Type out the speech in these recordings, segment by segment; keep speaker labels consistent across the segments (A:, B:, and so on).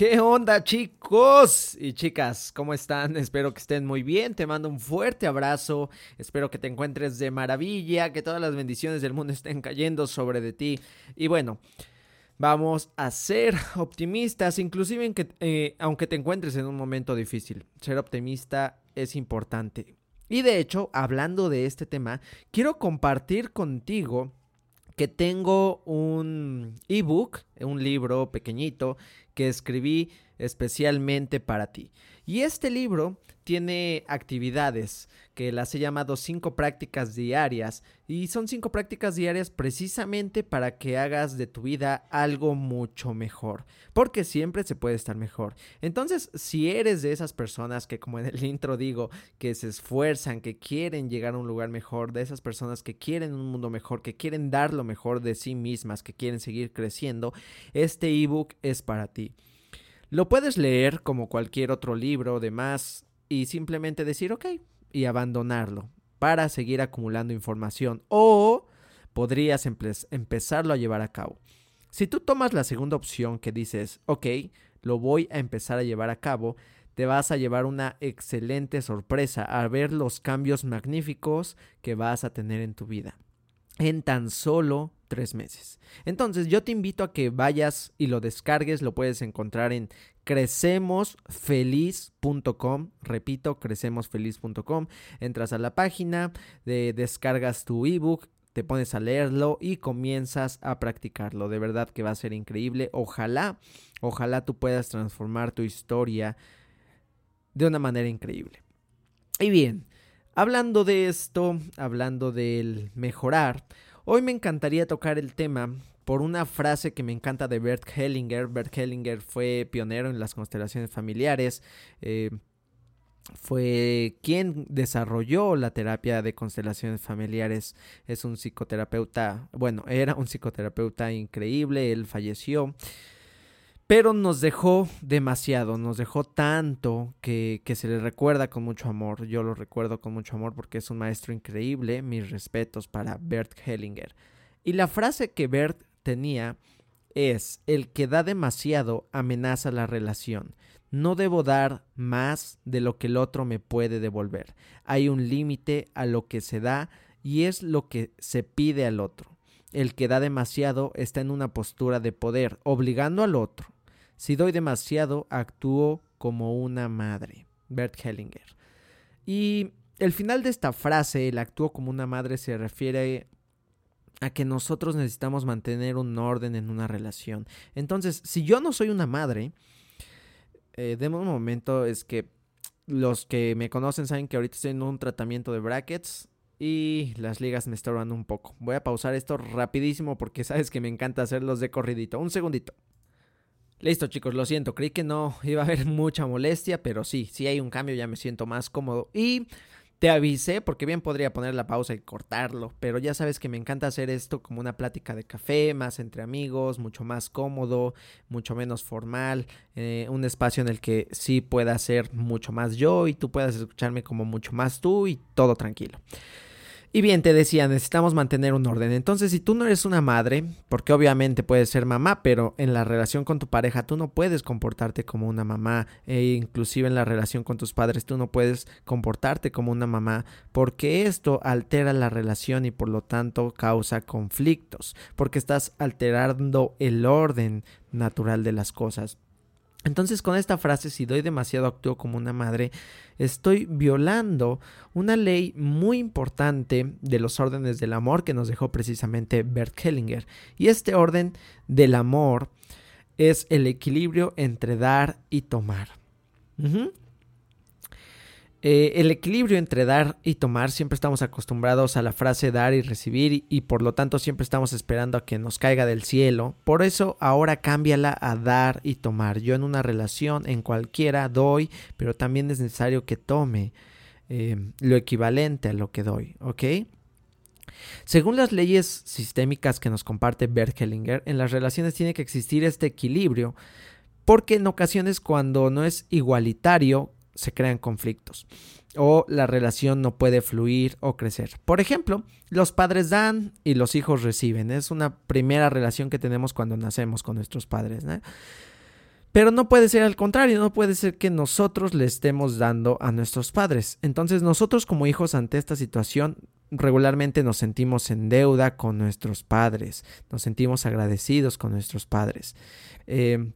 A: ¿Qué onda chicos y chicas? ¿Cómo están? Espero que estén muy bien. Te mando un fuerte abrazo. Espero que te encuentres de maravilla, que todas las bendiciones del mundo estén cayendo sobre de ti. Y bueno, Vamos a ser optimistas, inclusive en que, eh, aunque te encuentres en un momento difícil. Ser optimista es importante. Y de hecho, hablando de este tema, quiero compartir contigo que tengo un ebook, un libro pequeñito que escribí especialmente para ti. Y este libro tiene actividades que las he llamado cinco prácticas diarias y son cinco prácticas diarias precisamente para que hagas de tu vida algo mucho mejor, porque siempre se puede estar mejor. Entonces, si eres de esas personas que como en el intro digo, que se esfuerzan, que quieren llegar a un lugar mejor, de esas personas que quieren un mundo mejor, que quieren dar lo mejor de sí mismas, que quieren seguir creciendo, este ebook es para ti. Lo puedes leer como cualquier otro libro de más y simplemente decir ok y abandonarlo para seguir acumulando información o podrías empezarlo a llevar a cabo. Si tú tomas la segunda opción que dices ok, lo voy a empezar a llevar a cabo, te vas a llevar una excelente sorpresa a ver los cambios magníficos que vas a tener en tu vida en tan solo tres meses. Entonces yo te invito a que vayas y lo descargues, lo puedes encontrar en crecemosfeliz.com, repito, crecemosfeliz.com, entras a la página, de, descargas tu ebook, te pones a leerlo y comienzas a practicarlo. De verdad que va a ser increíble. Ojalá, ojalá tú puedas transformar tu historia de una manera increíble. Y bien, hablando de esto, hablando del mejorar, Hoy me encantaría tocar el tema por una frase que me encanta de Bert Hellinger. Bert Hellinger fue pionero en las constelaciones familiares. Eh, fue quien desarrolló la terapia de constelaciones familiares. Es un psicoterapeuta, bueno, era un psicoterapeuta increíble, él falleció. Pero nos dejó demasiado, nos dejó tanto que, que, se le recuerda con mucho amor. Yo lo recuerdo con mucho amor porque es un maestro increíble. Mis respetos para Bert Hellinger. Y la frase que Bert tenía es, el que da demasiado amenaza la relación. No debo dar más de lo que el otro me puede devolver. Hay un límite a lo que se da y es lo que se pide al otro. El que da demasiado está en una postura de poder, obligando al otro si doy demasiado, actúo como una madre. Bert Hellinger. Y el final de esta frase, el actúo como una madre, se refiere a que nosotros necesitamos mantener un orden en una relación. Entonces, si yo no soy una madre, eh, de un momento es que los que me conocen saben que ahorita estoy en un tratamiento de brackets y las ligas me estorban un poco. Voy a pausar esto rapidísimo porque sabes que me encanta hacerlos de corridito. Un segundito. Listo chicos, lo siento, creí que no iba a haber mucha molestia, pero sí, sí hay un cambio, ya me siento más cómodo. Y te avisé porque bien podría poner la pausa y cortarlo, pero ya sabes que me encanta hacer esto como una plática de café, más entre amigos, mucho más cómodo, mucho menos formal, eh, un espacio en el que sí pueda ser mucho más yo y tú puedas escucharme como mucho más tú y todo tranquilo. Y bien, te decía, necesitamos mantener un orden. Entonces, si tú no eres una madre, porque obviamente puedes ser mamá, pero en la relación con tu pareja tú no puedes comportarte como una mamá, e inclusive en la relación con tus padres tú no puedes comportarte como una mamá, porque esto altera la relación y por lo tanto causa conflictos, porque estás alterando el orden natural de las cosas. Entonces con esta frase, si doy demasiado actúo como una madre, estoy violando una ley muy importante de los órdenes del amor que nos dejó precisamente Bert Hellinger. Y este orden del amor es el equilibrio entre dar y tomar. Eh, el equilibrio entre dar y tomar, siempre estamos acostumbrados a la frase dar y recibir y, por lo tanto siempre estamos esperando a que nos caiga del cielo. Por eso ahora cámbiala a dar y tomar. Yo en una relación, en cualquiera, doy, pero también es necesario que tome eh, lo equivalente a lo que doy, ¿ok? Según las leyes sistémicas que nos comparte Bert Hellinger, en las relaciones tiene que existir este equilibrio porque en ocasiones cuando no es igualitario, se crean conflictos o la relación no puede fluir o crecer. Por ejemplo, los padres dan y los hijos reciben. Es una primera relación que tenemos cuando nacemos con nuestros padres. Pero no puede ser al contrario, no puede ser que nosotros le estemos dando a nuestros padres. Entonces nosotros como hijos ante esta situación regularmente nos sentimos en deuda con nuestros padres, nos sentimos agradecidos con nuestros padres. Eh,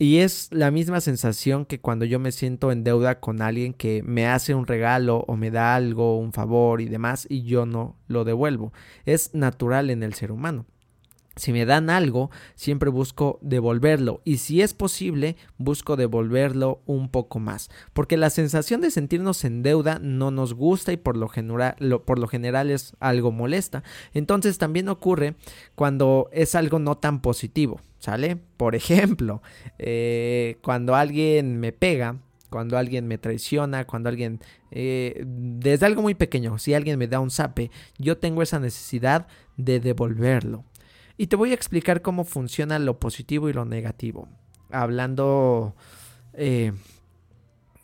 A: y es la misma sensación que cuando yo me siento en deuda con alguien que me hace un regalo o me da algo, un favor y demás, y yo no lo devuelvo. Es natural en el ser humano. Si me dan algo, siempre busco devolverlo y si es posible, busco devolverlo un poco más, porque la sensación de sentirnos en deuda no nos gusta y por lo general, por lo general es algo molesta. Entonces también ocurre cuando es algo no tan positivo. ¿Sale? Por ejemplo, eh, cuando alguien me pega, cuando alguien me traiciona, cuando alguien... Eh, desde algo muy pequeño, si alguien me da un zape, yo tengo esa necesidad de devolverlo. Y te voy a explicar cómo funciona lo positivo y lo negativo. Hablando eh,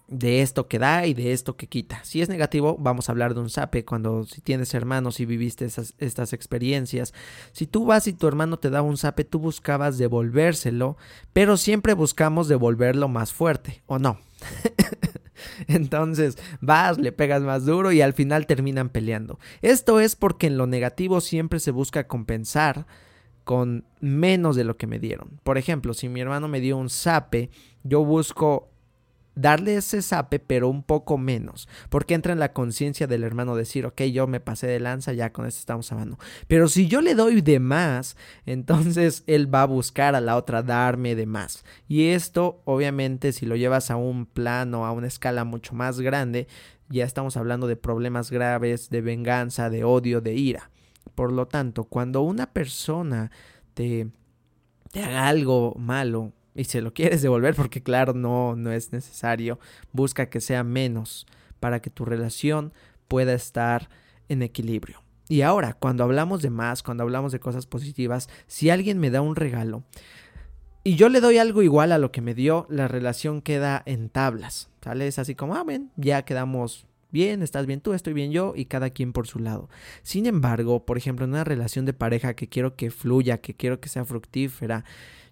A: de esto que da y de esto que quita. Si es negativo, vamos a hablar de un sape cuando si tienes hermanos y viviste esas, estas experiencias. Si tú vas y tu hermano te da un sape, tú buscabas devolvérselo, pero siempre buscamos devolverlo más fuerte, ¿o no? Entonces vas, le pegas más duro y al final terminan peleando. Esto es porque en lo negativo siempre se busca compensar con menos de lo que me dieron. Por ejemplo, si mi hermano me dio un sape, yo busco darle ese sape, pero un poco menos, porque entra en la conciencia del hermano decir, ok, yo me pasé de lanza, ya con esto estamos hablando. Pero si yo le doy de más, entonces él va a buscar a la otra darme de más. Y esto, obviamente, si lo llevas a un plano, a una escala mucho más grande, ya estamos hablando de problemas graves, de venganza, de odio, de ira. Por lo tanto, cuando una persona te, te haga algo malo, y se lo quieres devolver porque claro, no, no es necesario, busca que sea menos para que tu relación pueda estar en equilibrio. Y ahora, cuando hablamos de más, cuando hablamos de cosas positivas, si alguien me da un regalo y yo le doy algo igual a lo que me dio, la relación queda en tablas, ¿sale? Es así como, ah, ven, ya quedamos bien, estás bien tú, estoy bien yo y cada quien por su lado. Sin embargo, por ejemplo, en una relación de pareja que quiero que fluya, que quiero que sea fructífera,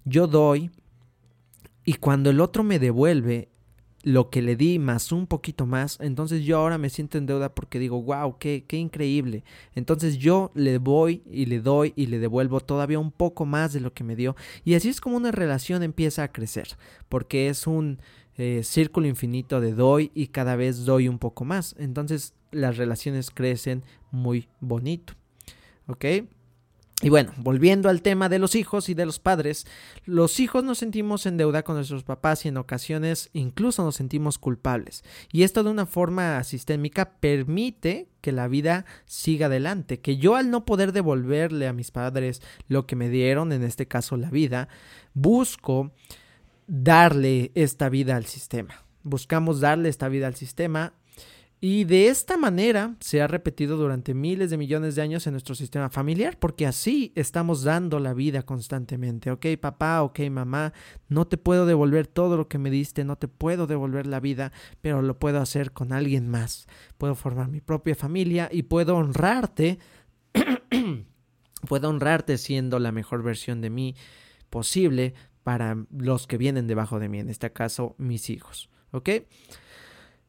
A: yo doy y cuando el otro me devuelve lo que le di más un poquito más, entonces yo ahora me siento en deuda porque digo, wow, qué, qué increíble. Entonces yo le voy y le doy y le devuelvo todavía un poco más de lo que me dio. Y así es como una relación empieza a crecer, porque es un eh, círculo infinito de doy y cada vez doy un poco más. Entonces las relaciones crecen muy bonito. ¿Ok? Y bueno, volviendo al tema de los hijos y de los padres, los hijos nos sentimos en deuda con nuestros papás y en ocasiones incluso nos sentimos culpables. Y esto de una forma sistémica permite que la vida siga adelante, que yo al no poder devolverle a mis padres lo que me dieron, en este caso la vida, busco darle esta vida al sistema. Buscamos darle esta vida al sistema Y de esta manera se ha repetido durante miles de millones de años en nuestro sistema familiar, porque así estamos dando la vida constantemente. Ok, papá, ok, mamá, no te puedo devolver todo lo que me diste, no te puedo devolver la vida, pero lo puedo hacer con alguien más. Puedo formar mi propia familia y puedo honrarte. puedo honrarte siendo la mejor versión de mí posible para los que vienen debajo de mí, en este caso mis hijos. ¿Ok?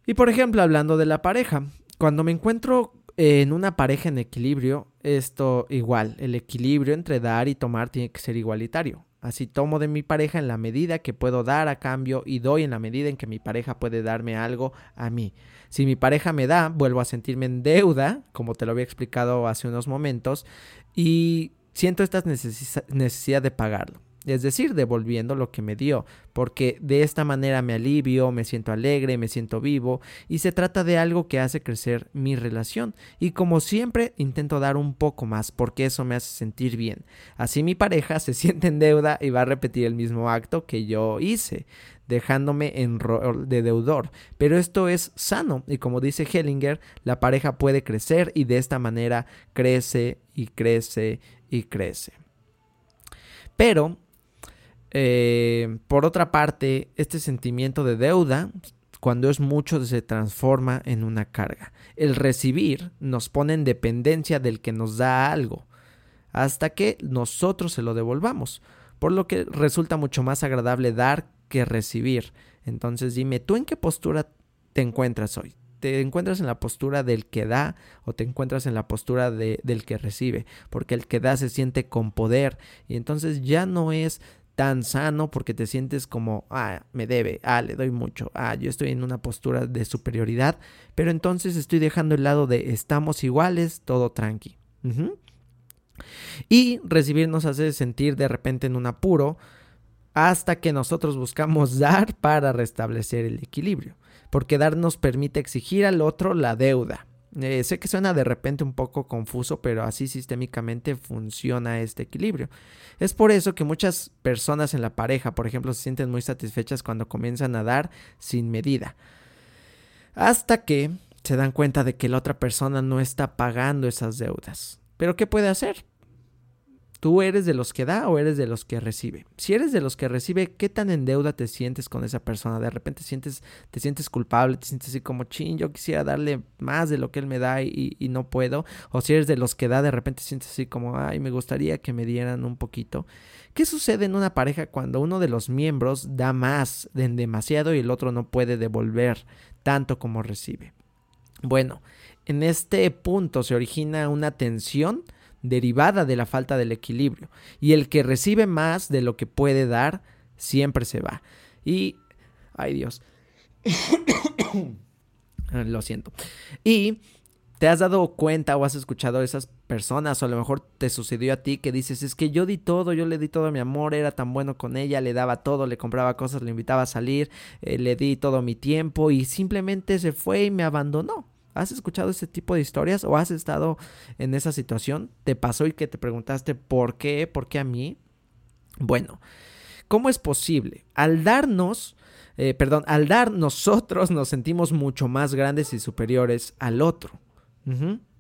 A: Y por ejemplo, hablando de la pareja, cuando me encuentro en una pareja en equilibrio, esto igual, el equilibrio entre dar y tomar tiene que ser igualitario. Así tomo de mi pareja en la medida que puedo dar a cambio y doy en la medida en que mi pareja puede darme algo a mí. Si mi pareja me da, vuelvo a sentirme en deuda, como te lo había explicado hace unos momentos, y siento esta necesidad de pagarlo es decir, devolviendo lo que me dio, porque de esta manera me alivio, me siento alegre, me siento vivo, y se trata de algo que hace crecer mi relación, y como siempre intento dar un poco más, porque eso me hace sentir bien. Así mi pareja se siente en deuda y va a repetir el mismo acto que yo hice dejándome en rol de deudor. Pero esto es sano y como dice Hellinger, la pareja puede crecer y de esta manera crece y crece y crece. Pero eh, por otra parte, este sentimiento de deuda, cuando es mucho, se transforma en una carga. El recibir nos pone en dependencia del que nos da algo, hasta que nosotros se lo devolvamos, por lo que resulta mucho más agradable dar que recibir. Entonces dime, ¿tú en qué postura te encuentras hoy? ¿Te encuentras en la postura del que da o te encuentras en la postura del que recibe? Porque el que da se siente con poder y entonces ya no es tan sano porque te sientes como, ah, me debe, ah, le doy mucho, ah, yo estoy en una postura de superioridad, pero entonces estoy dejando el lado de estamos iguales, todo tranqui. Y recibir nos hace sentir de repente en un apuro hasta que nosotros buscamos dar para restablecer el equilibrio, porque dar nos permite exigir al otro la deuda. Eh, sé que suena de repente un poco confuso, pero así sistémicamente funciona este equilibrio. Es por eso que muchas personas en la pareja, por ejemplo, se sienten muy satisfechas cuando comienzan a dar sin medida. Hasta que se dan cuenta de que la otra persona no está pagando esas deudas. Pero ¿qué puede hacer? ¿Tú eres de los que da o eres de los que recibe? Si eres de los que recibe, ¿qué tan en deuda te sientes con esa persona? De repente sientes, te sientes culpable, te sientes así como, ching, yo quisiera darle más de lo que él me da y, y, no puedo. O si eres de los que da, de repente sientes así como, ay, me gustaría que me dieran un poquito. ¿Qué sucede en una pareja cuando uno de los miembros da más de demasiado y el otro no puede devolver tanto como recibe? Bueno, en este punto se origina una tensión derivada de la falta del equilibrio. Y el que recibe más de lo que puede dar, siempre se va. Y... Ay Dios. lo siento. Y te has dado cuenta o has escuchado a esas personas o a lo mejor te sucedió a ti que dices es que yo di todo, yo le di todo mi amor, era tan bueno con ella, le daba todo, le compraba cosas, le invitaba a salir, eh, le di todo mi tiempo y simplemente se fue y me abandonó. ¿Has escuchado ese tipo de historias o has estado en esa situación? ¿Te pasó y que te preguntaste por qué? ¿Por qué a mí? Bueno, ¿cómo es posible? Al darnos, eh, perdón, al dar nosotros nos sentimos mucho más grandes y superiores al otro.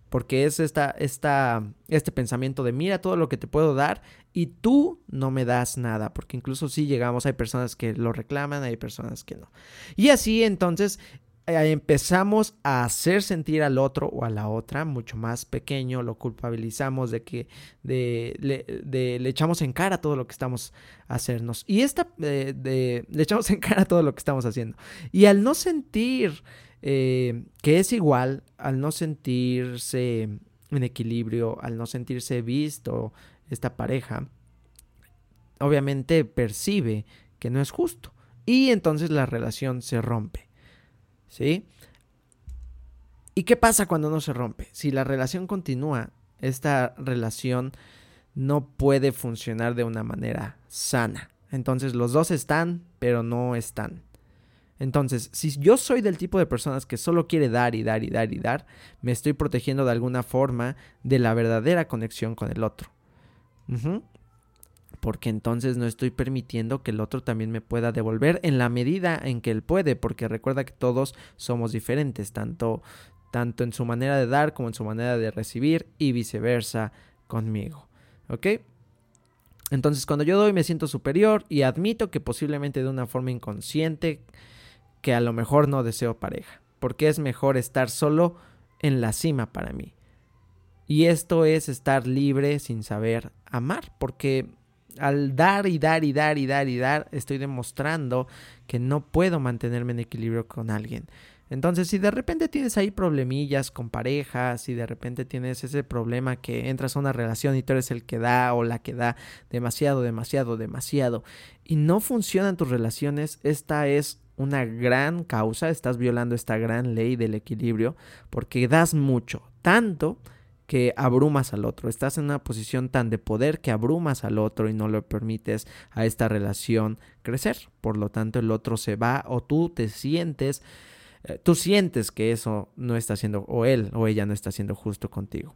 A: Porque es esta, esta, este pensamiento de mira todo lo que te puedo dar y tú no me das nada. Porque incluso si llegamos, hay personas que lo reclaman, hay personas que no. Y así entonces empezamos a hacer sentir al otro o a la otra mucho más pequeño, lo culpabilizamos de que de, le, echamos en cara todo lo que estamos hacernos. Y esta de, le echamos en cara todo lo que estamos haciendo. Y al no sentir eh, que es igual, al no sentirse en equilibrio, al no sentirse visto esta pareja, obviamente percibe que no es justo. Y entonces la relación se rompe. ¿Sí? ¿Y qué pasa cuando no se rompe? Si la relación continúa, esta relación no puede funcionar de una manera sana. Entonces los dos están, pero no están. Entonces, si yo soy del tipo de personas que solo quiere dar y dar y dar y dar, me estoy protegiendo de alguna forma de la verdadera conexión con el otro. Porque entonces no estoy permitiendo que el otro también me pueda devolver en la medida en que él puede, porque recuerda que todos somos diferentes, tanto, tanto en su manera de dar como en su manera de recibir y viceversa conmigo. ¿Ok? Entonces cuando yo doy me siento superior y admito que posiblemente de una forma inconsciente que a lo mejor no deseo pareja, porque es mejor estar solo en la cima para mí. Y esto es estar libre sin saber amar, porque al dar y dar y dar y dar y dar, estoy demostrando que no puedo mantenerme en equilibrio con alguien. Entonces, si de repente tienes ahí problemillas con parejas, si de repente tienes ese problema que entras a una relación y tú eres el que da o la que da demasiado, demasiado, demasiado, y no funcionan tus relaciones, esta es una gran causa, estás violando esta gran ley del equilibrio, porque das mucho, tanto que abrumas al otro. Estás en una posición tan de poder que abrumas al otro y no le permites a esta relación crecer. Por lo tanto, el otro se va o tú te sientes, eh, tú sientes que eso no está haciendo, o él o ella no está haciendo justo contigo.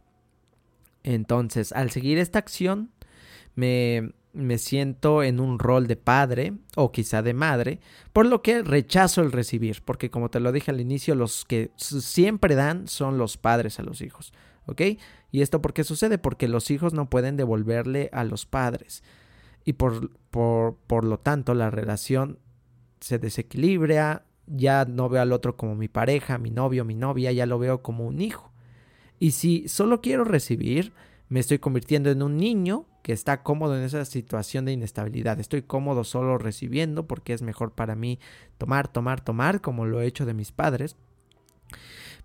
A: Entonces, al seguir esta acción, me, me siento en un rol de padre o quizá de madre, por lo que rechazo el recibir, porque como te lo dije al inicio, los que siempre dan son los padres a los hijos. ¿Ok? ¿Y esto por qué sucede? Porque los hijos no pueden devolverle a los padres. Y por, por, por lo tanto la relación se desequilibra, ya no veo al otro como mi pareja, mi novio, mi novia, ya lo veo como un hijo. Y si solo quiero recibir, me estoy convirtiendo en un niño que está cómodo en esa situación de inestabilidad. Estoy cómodo solo recibiendo porque es mejor para mí tomar, tomar, tomar, como lo he hecho de mis padres.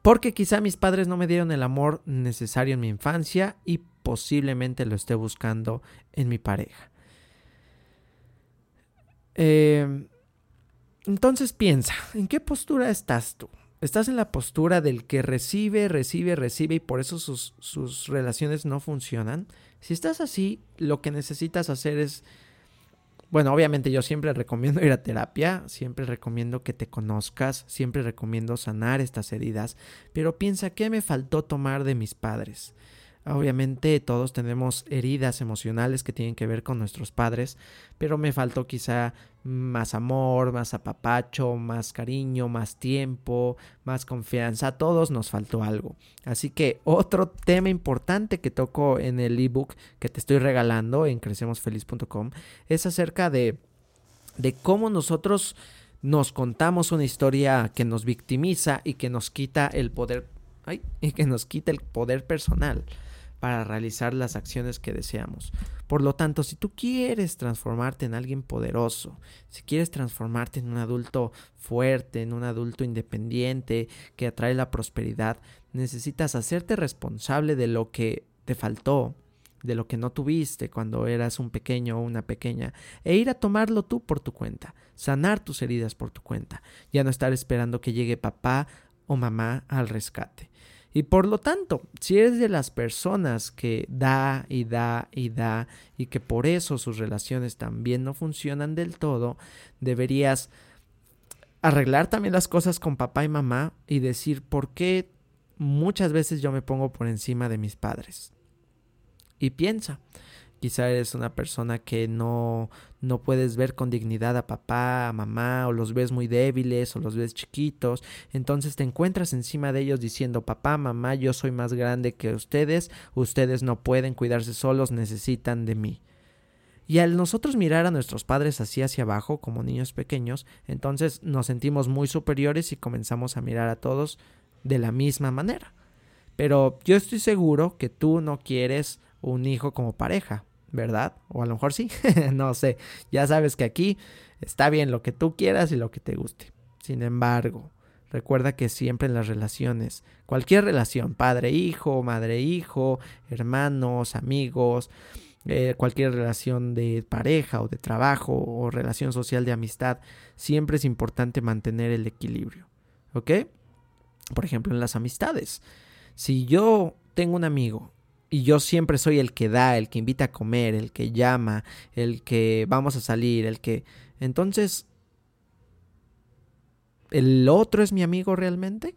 A: Porque quizá mis padres no me dieron el amor necesario en mi infancia y posiblemente lo esté buscando en mi pareja. Em, entonces piensa, ¿en qué postura estás tú? ¿Estás en la postura del que recibe, recibe, recibe y por eso sus, sus relaciones no funcionan? Si estás así, lo que necesitas hacer es bueno, obviamente yo siempre recomiendo ir a terapia, siempre recomiendo que te conozcas, siempre recomiendo sanar estas heridas, pero piensa qué me faltó tomar de mis padres. Obviamente todos tenemos heridas emocionales que tienen que ver con nuestros padres, pero me faltó quizá más amor, más apapacho, más cariño, más tiempo, más confianza. A todos nos faltó algo. Así que otro tema importante que toco en el ebook que te estoy regalando en crecemosfeliz.com es acerca de, de cómo nosotros nos contamos una historia que nos victimiza y que nos quita el poder, ay, y que nos quita el poder personal para realizar las acciones que deseamos. Por lo tanto, si tú quieres transformarte en alguien poderoso, si quieres transformarte en un adulto fuerte, en un adulto independiente que atrae la prosperidad, necesitas hacerte responsable de lo que te faltó, de lo que no tuviste cuando eras un pequeño o una pequeña, e ir a tomarlo tú por tu cuenta, sanar tus heridas por tu cuenta, ya no estar esperando que llegue papá o mamá al rescate. Y por lo tanto, si eres de las personas que da y da y da y que por eso sus relaciones también no funcionan del todo, deberías arreglar también las cosas con papá y mamá y decir por qué muchas veces yo me pongo por encima de mis padres. Y piensa, Quizá eres una persona que no, no puedes ver con dignidad a papá, a mamá, o los ves muy débiles, o los ves chiquitos. Entonces te encuentras encima de ellos diciendo, papá, mamá, yo soy más grande que ustedes, ustedes no pueden cuidarse solos, necesitan de mí. Y al nosotros mirar a nuestros padres así hacia abajo, como niños pequeños, entonces nos sentimos muy superiores y comenzamos a mirar a todos de la misma manera. Pero yo estoy seguro que tú no quieres un hijo como pareja. ¿Verdad? O a lo mejor sí, no sé. Ya sabes que aquí está bien lo que tú quieras y lo que te guste. Sin embargo, recuerda que siempre en las relaciones, cualquier relación, padre-hijo, madre-hijo, hermanos, amigos, eh, cualquier relación de pareja o de trabajo o relación social de amistad, siempre es importante mantener el equilibrio. ¿Ok? Por ejemplo, en las amistades. Si yo tengo un amigo y yo siempre soy el que da, el que invita a comer, el que llama, el que vamos a salir, el que... Entonces, ¿el otro es mi amigo realmente?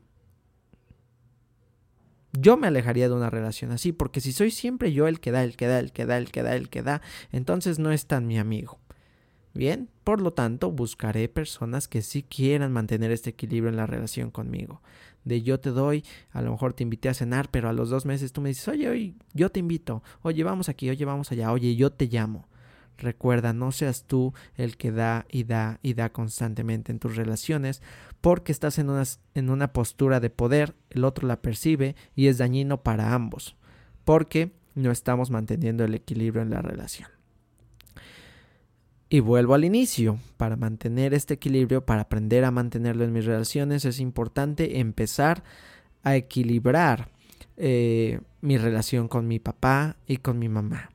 A: Yo me alejaría de una relación así, porque si soy siempre yo el que da, el que da, el que da, el que da, el que da, entonces no es tan mi amigo. Bien, por lo tanto, buscaré personas que sí quieran mantener este equilibrio en la relación conmigo. De yo te doy, a lo mejor te invité a cenar, pero a los dos meses tú me dices, oye, oye, yo te invito, oye, vamos aquí, oye, vamos allá, oye, yo te llamo. Recuerda, no seas tú el que da y da y da constantemente en tus relaciones, porque estás en una, en una postura de poder, el otro la percibe y es dañino para ambos, porque no estamos manteniendo el equilibrio en la relación. Y vuelvo al inicio, para mantener este equilibrio, para aprender a mantenerlo en mis relaciones, es importante empezar a equilibrar eh, mi relación con mi papá y con mi mamá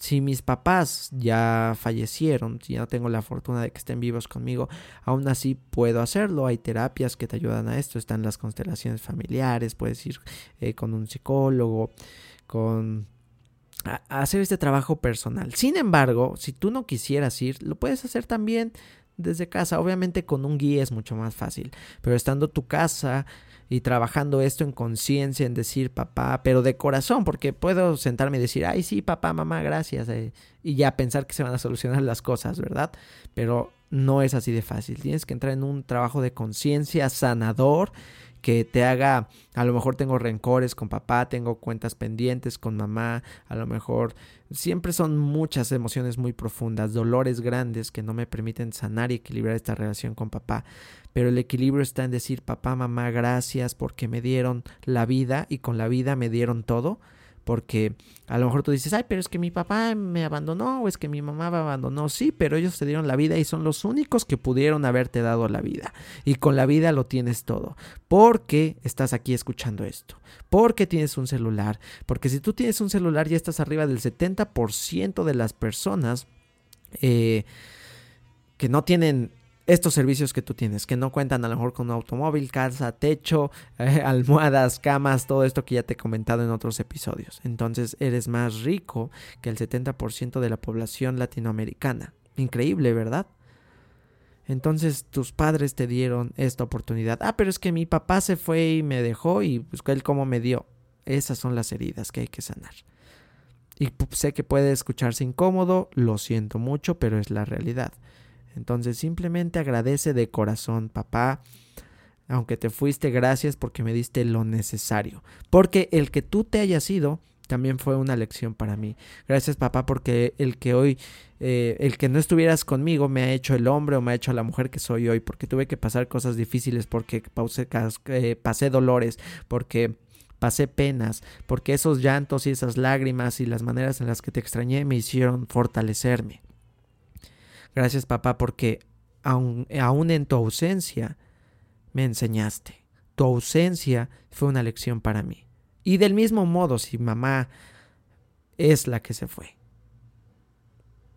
A: si mis papás ya fallecieron, si ya no tengo la fortuna de que estén vivos conmigo, aún así puedo hacerlo. Hay terapias que te ayudan a esto, están las constelaciones familiares, puedes ir eh, con un psicólogo, con hacer este trabajo personal. Sin embargo, si tú no quisieras ir, lo puedes hacer también desde casa. Obviamente con un guía es mucho más fácil, pero estando tu casa y trabajando esto en conciencia, en decir papá, pero de corazón, porque puedo sentarme y decir, ay, sí, papá, mamá, gracias, eh", y ya pensar que se van a solucionar las cosas, ¿verdad? Pero no es así de fácil. Tienes que entrar en un trabajo de conciencia sanador que te haga, a lo mejor tengo rencores con papá, tengo cuentas pendientes con mamá, a lo mejor siempre son muchas emociones muy profundas, dolores grandes que no me permiten sanar y equilibrar esta relación con papá. Pero el equilibrio está en decir, papá, mamá, gracias porque me dieron la vida y con la vida me dieron todo porque a lo mejor tú dices, ay, pero es que mi papá me abandonó o es que mi mamá me abandonó. Sí, pero ellos te dieron la vida y son los únicos que pudieron haberte dado la vida. Y con la vida lo tienes todo. Porque estás aquí escuchando esto. Porque tienes un celular. Porque si tú tienes un celular ya estás arriba del 70% de las personas eh, que no tienen estos servicios que tú tienes, que no cuentan a lo mejor con un automóvil, casa, techo, eh, almohadas, camas, todo esto que ya te he comentado en otros episodios. Entonces eres más rico que el 70% de la población latinoamericana. Increíble, ¿verdad? Entonces tus padres te dieron esta oportunidad. Ah, pero es que mi papá se fue y me dejó y pues él cómo me dio. Esas son las heridas que hay que sanar. Y sé que puede escucharse incómodo, lo siento mucho, pero es la realidad. Entonces simplemente agradece de corazón, papá. Aunque te fuiste, gracias porque me diste lo necesario. Porque el que tú te hayas ido también fue una lección para mí. Gracias papá porque el que hoy, eh, el que no estuvieras conmigo me ha hecho el hombre o me ha hecho la mujer que soy hoy. Porque tuve que pasar cosas difíciles, porque eh, pasé dolores, porque pasé penas, porque esos llantos y esas lágrimas y las maneras en las que te extrañé me hicieron fortalecerme. Gracias papá porque aún, en tu ausencia me enseñaste. Tu ausencia fue una lección para mí. Y del mismo modo, si mamá es la que se fue.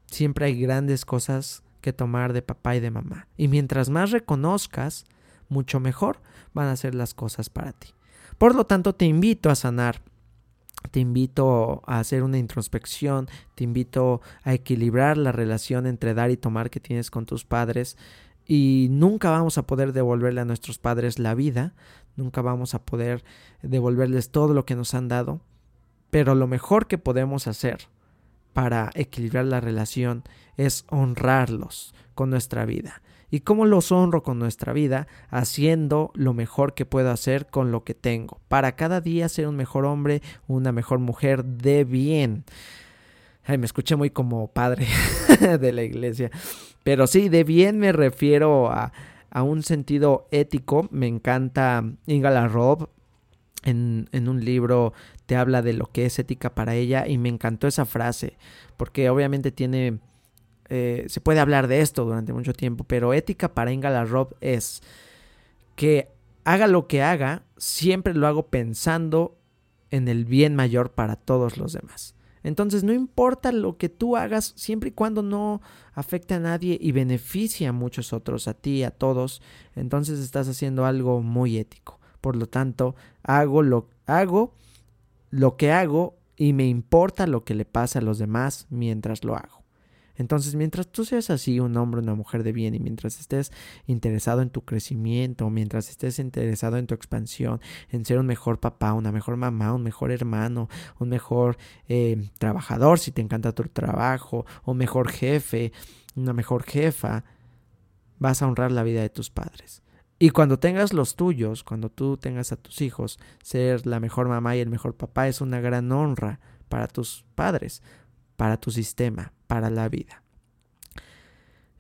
A: Siempre hay grandes cosas que tomar de papá y de mamá. Y mientras más reconozcas, mucho mejor van a ser las cosas para ti. Por lo tanto, te invito a sanar te invito a hacer una introspección, te invito a equilibrar la relación entre dar y tomar que tienes con tus padres. Y nunca vamos a poder devolverle a nuestros padres la vida, nunca vamos a poder devolverles todo lo que nos han dado, pero lo mejor que podemos hacer para equilibrar la relación es honrarlos con nuestra vida y cómo los honro con nuestra vida, haciendo lo mejor que puedo hacer con lo que tengo, para cada día ser un mejor hombre, una mejor mujer de bien. Ay, me escuché muy como padre de la iglesia. Pero sí, de bien me refiero a, a un sentido ético. Me encanta Ingala Rob. En, en, un libro te habla de lo que es ética para ella y me encantó esa frase porque obviamente tiene eh, se puede hablar de esto durante mucho tiempo, pero ética para Ingala Rob es que haga lo que haga, siempre lo hago pensando en el bien mayor para todos los demás. Entonces no importa lo que tú hagas, siempre y cuando no afecte a nadie y beneficie a muchos otros, a ti, a todos, entonces estás haciendo algo muy ético. Por lo tanto, hago lo, hago lo que hago y me importa lo que le pasa a los demás mientras lo hago. Entonces, mientras tú seas así, un hombre, una mujer de bien, y mientras estés interesado en tu crecimiento, mientras estés interesado en tu expansión, en ser un mejor papá, una mejor mamá, un mejor hermano, un mejor eh, trabajador, si te encanta tu trabajo, un mejor jefe, una mejor jefa, vas a honrar la vida de tus padres. Y cuando tengas los tuyos, cuando tú tengas a tus hijos, ser la mejor mamá y el mejor papá es una gran honra para tus padres, para tu sistema, para la vida.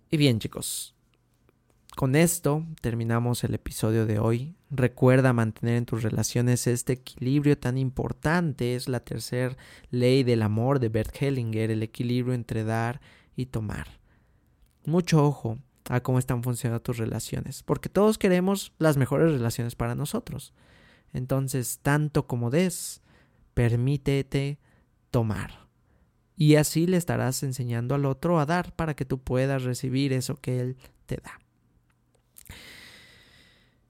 A: Y bien chicos, con esto terminamos el episodio de hoy. Recuerda mantener en tus relaciones este equilibrio tan importante. Es la tercera ley del amor de Bert Hellinger, el equilibrio entre dar y tomar. Mucho ojo a cómo están funcionando tus relaciones, porque todos queremos las mejores relaciones para nosotros. Entonces, tanto como des, permítete tomar. Y así le estarás enseñando al otro a dar para que tú puedas recibir eso que él te da.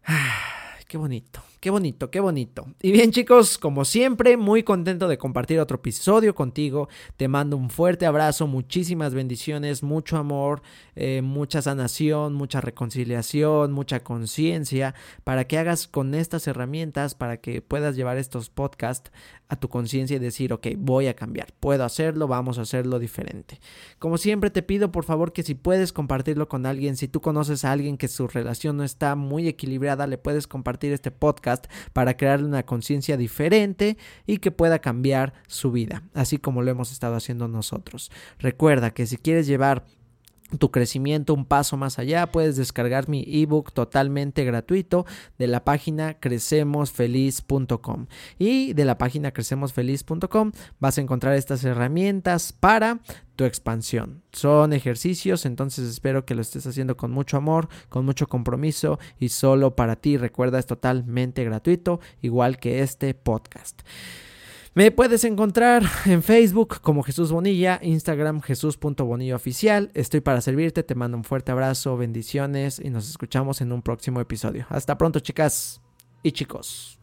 A: qué bonito. Qué bonito, qué bonito. Y bien chicos, como siempre, muy contento de compartir otro episodio contigo. Te mando un fuerte abrazo, muchísimas bendiciones, mucho amor, eh, mucha sanación, mucha reconciliación, mucha conciencia, para que hagas con estas herramientas, para que puedas llevar estos podcasts a tu conciencia y decir, ok, voy a cambiar, puedo hacerlo, vamos a hacerlo diferente. Como siempre te pido por favor que si puedes compartirlo con alguien, si tú conoces a alguien que su relación no está muy equilibrada, le puedes compartir este para crearle una conciencia diferente y que pueda cambiar su vida, así como lo hemos estado haciendo nosotros. Recuerda que si quieres llevar tu crecimiento un paso más allá, puedes descargar mi ebook totalmente gratuito de la página crecemosfeliz.com. Y de la página crecemosfeliz.com vas a encontrar estas herramientas para tu expansión. Son ejercicios, entonces espero que lo estés haciendo con mucho amor, con mucho compromiso y solo para ti. Recuerda, es totalmente gratuito, igual que este podcast. Me puedes encontrar en Facebook como Jesús Bonilla, Instagram Jesús.bonilla oficial. Estoy para servirte, te mando un fuerte abrazo, bendiciones y nos escuchamos en un próximo episodio. Hasta pronto chicas y chicos.